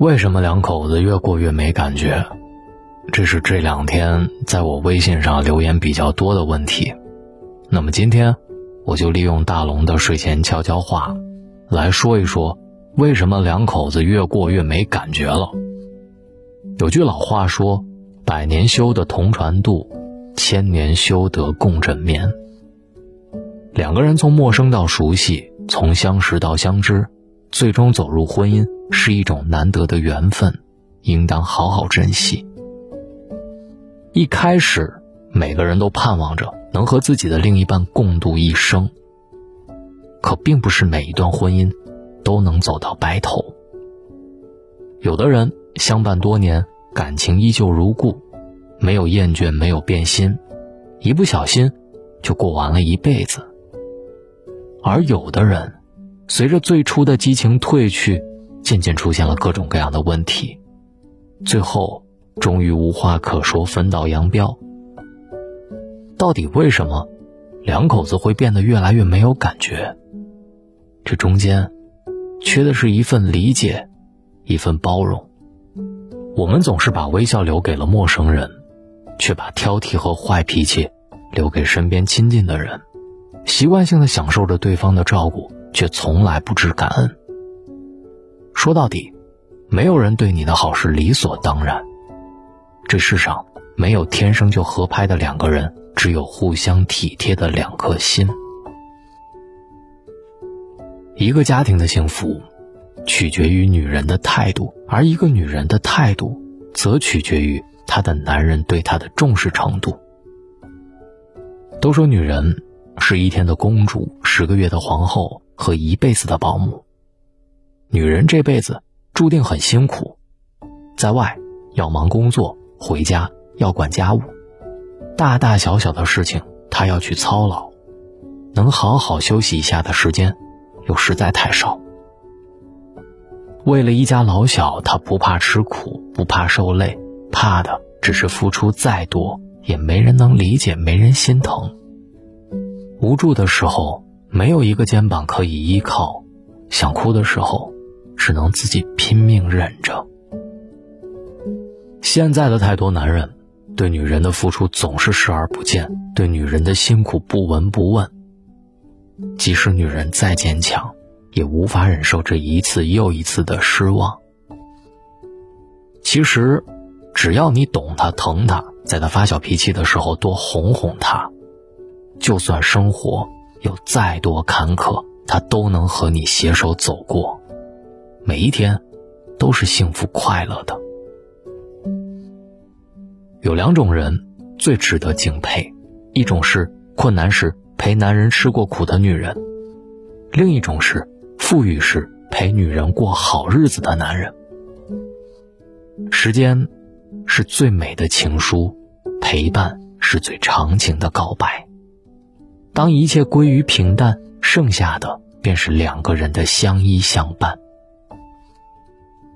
为什么两口子越过越没感觉？这是这两天在我微信上留言比较多的问题。那么今天，我就利用大龙的睡前悄悄话，来说一说为什么两口子越过越没感觉了。有句老话说：“百年修得同船渡，千年修得共枕眠。”两个人从陌生到熟悉，从相识到相知，最终走入婚姻。是一种难得的缘分，应当好好珍惜。一开始，每个人都盼望着能和自己的另一半共度一生。可并不是每一段婚姻都能走到白头。有的人相伴多年，感情依旧如故，没有厌倦，没有变心，一不小心就过完了一辈子。而有的人，随着最初的激情褪去，渐渐出现了各种各样的问题，最后终于无话可说，分道扬镳。到底为什么两口子会变得越来越没有感觉？这中间缺的是一份理解，一份包容。我们总是把微笑留给了陌生人，却把挑剔和坏脾气留给身边亲近的人，习惯性的享受着对方的照顾，却从来不知感恩。说到底，没有人对你的好是理所当然。这世上没有天生就合拍的两个人，只有互相体贴的两颗心。一个家庭的幸福，取决于女人的态度，而一个女人的态度，则取决于她的男人对她的重视程度。都说女人是一天的公主，十个月的皇后和一辈子的保姆。女人这辈子注定很辛苦，在外要忙工作，回家要管家务，大大小小的事情她要去操劳，能好好休息一下的时间又实在太少。为了一家老小，她不怕吃苦，不怕受累，怕的只是付出再多也没人能理解，没人心疼。无助的时候没有一个肩膀可以依靠，想哭的时候。只能自己拼命忍着。现在的太多男人，对女人的付出总是视而不见，对女人的辛苦不闻不问。即使女人再坚强，也无法忍受这一次又一次的失望。其实，只要你懂她、疼她，在她发小脾气的时候多哄哄她，就算生活有再多坎坷，他都能和你携手走过。每一天，都是幸福快乐的。有两种人最值得敬佩，一种是困难时陪男人吃过苦的女人，另一种是富裕时陪女人过好日子的男人。时间是最美的情书，陪伴是最长情的告白。当一切归于平淡，剩下的便是两个人的相依相伴。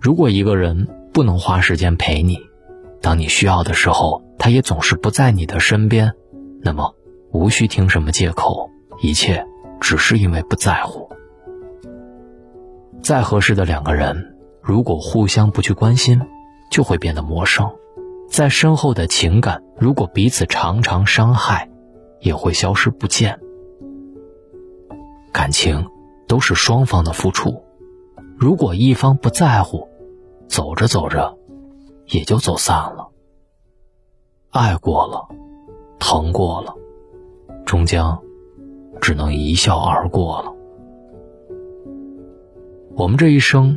如果一个人不能花时间陪你，当你需要的时候，他也总是不在你的身边，那么无需听什么借口，一切只是因为不在乎。再合适的两个人，如果互相不去关心，就会变得陌生；再深厚的情感，如果彼此常常伤害，也会消失不见。感情都是双方的付出，如果一方不在乎，走着走着，也就走散了。爱过了，疼过了，终将只能一笑而过了。我们这一生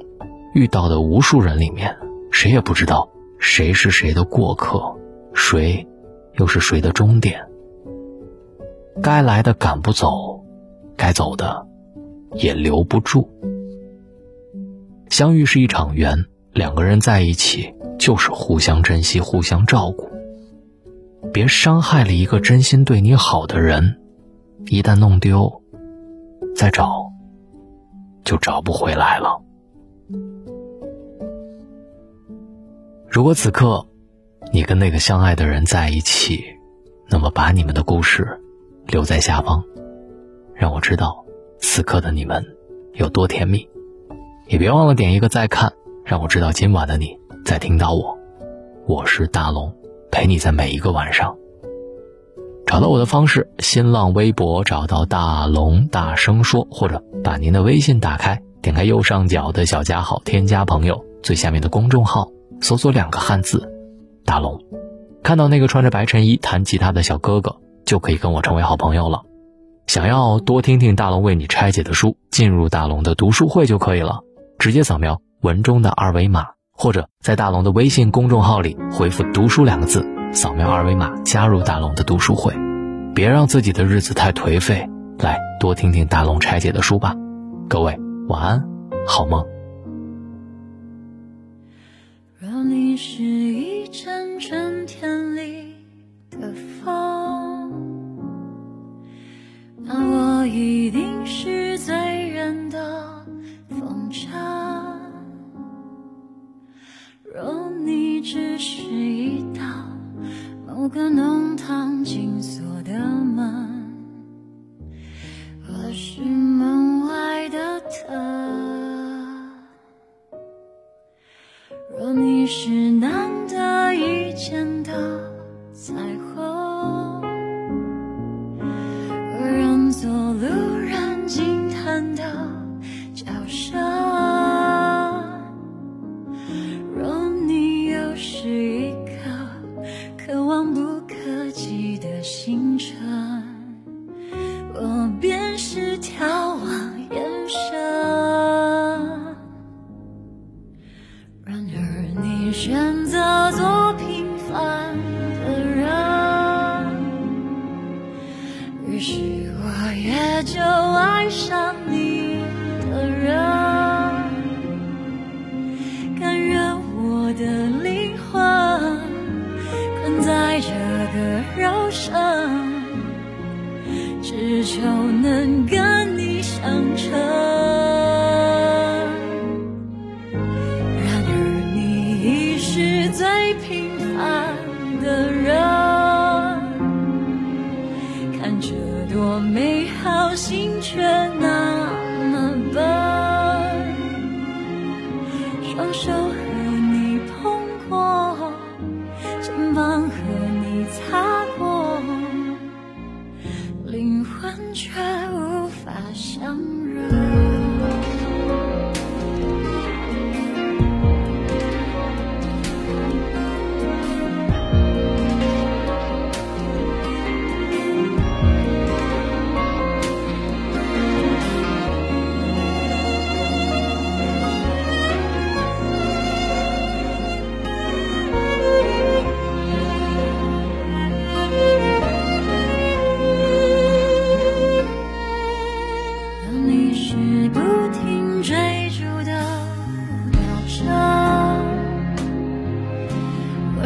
遇到的无数人里面，谁也不知道谁是谁的过客，谁又是谁的终点。该来的赶不走，该走的也留不住。相遇是一场缘。两个人在一起就是互相珍惜、互相照顾，别伤害了一个真心对你好的人，一旦弄丢，再找就找不回来了。如果此刻你跟那个相爱的人在一起，那么把你们的故事留在下方，让我知道此刻的你们有多甜蜜，也别忘了点一个再看。让我知道今晚的你在听到我。我是大龙，陪你在每一个晚上。找到我的方式：新浪微博找到大龙，大声说，或者把您的微信打开，点开右上角的小加号，添加朋友，最下面的公众号，搜索两个汉字“大龙”，看到那个穿着白衬衣弹吉他的小哥哥，就可以跟我成为好朋友了。想要多听听大龙为你拆解的书，进入大龙的读书会就可以了，直接扫描文中的二维码。或者在大龙的微信公众号里回复“读书”两个字，扫描二维码加入大龙的读书会。别让自己的日子太颓废，来多听听大龙拆解的书吧。各位晚安，好梦。若你是若你只是一道某个弄堂紧锁的平凡的人，看着多美好，心却难。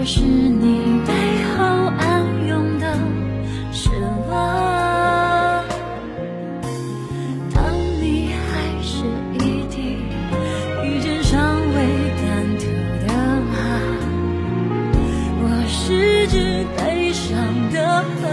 是你背后暗涌的失落。当你还是一滴遇见尚未干透的爱，我是只悲伤的河